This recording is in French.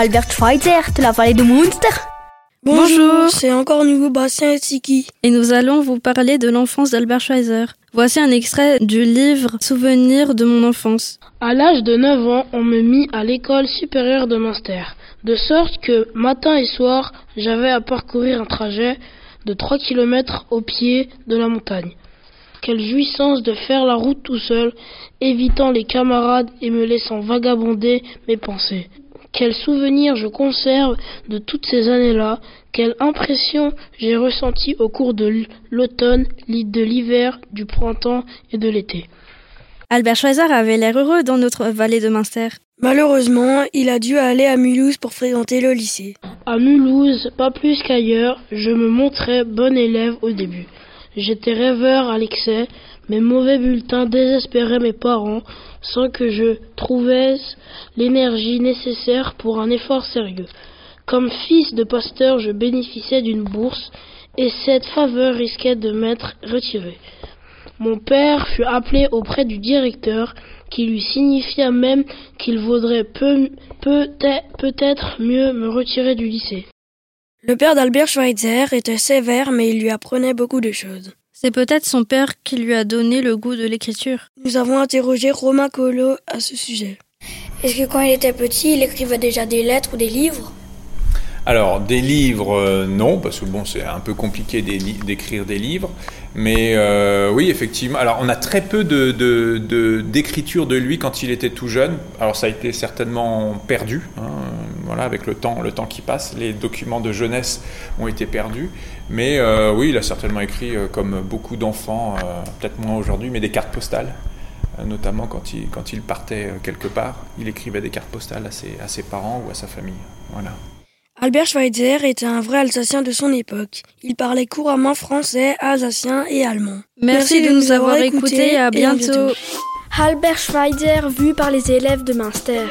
Albert Schweitzer de la vallée de Munster. Bonjour, c'est encore nouveau Bastien et Siki. Et nous allons vous parler de l'enfance d'Albert Schweitzer. Voici un extrait du livre Souvenirs de mon enfance. À l'âge de 9 ans, on me mit à l'école supérieure de Munster, de sorte que matin et soir, j'avais à parcourir un trajet de 3 km au pied de la montagne. Quelle jouissance de faire la route tout seul, évitant les camarades et me laissant vagabonder mes pensées. Quel souvenir je conserve de toutes ces années-là, quelle impression j'ai ressentie au cours de l'automne, de l'hiver, du printemps et de l'été. Albert Schweitzer avait l'air heureux dans notre vallée de Munster. Malheureusement, il a dû aller à Mulhouse pour fréquenter le lycée. À Mulhouse, pas plus qu'ailleurs, je me montrais bon élève au début. J'étais rêveur à l'excès, mes mauvais bulletins désespéraient mes parents sans que je trouvasse l'énergie nécessaire pour un effort sérieux. Comme fils de pasteur, je bénéficiais d'une bourse et cette faveur risquait de m'être retirée. Mon père fut appelé auprès du directeur qui lui signifia même qu'il vaudrait peut-être mieux me retirer du lycée. Le père d'Albert Schweitzer était sévère mais il lui apprenait beaucoup de choses. C'est peut-être son père qui lui a donné le goût de l'écriture. Nous avons interrogé Romain Collot à ce sujet. Est-ce que quand il était petit, il écrivait déjà des lettres ou des livres? Alors, des livres, euh, non, parce que bon, c'est un peu compliqué d'écrire des livres. Mais euh, oui, effectivement. Alors, on a très peu d'écriture de, de, lui quand il était tout jeune. Alors, ça a été certainement perdu. Hein, voilà, avec le temps, le temps qui passe, les documents de jeunesse ont été perdus. Mais euh, oui, il a certainement écrit, comme beaucoup d'enfants, peut-être moins aujourd'hui, mais des cartes postales notamment quand il, quand il partait quelque part, il écrivait des cartes postales à ses, à ses parents ou à sa famille. Voilà. Albert Schweitzer était un vrai Alsacien de son époque. Il parlait couramment français, alsacien et allemand. Merci, de, nous avoir écoutés et à bientôt. Albert Schweitzer vu par les élèves de Münster.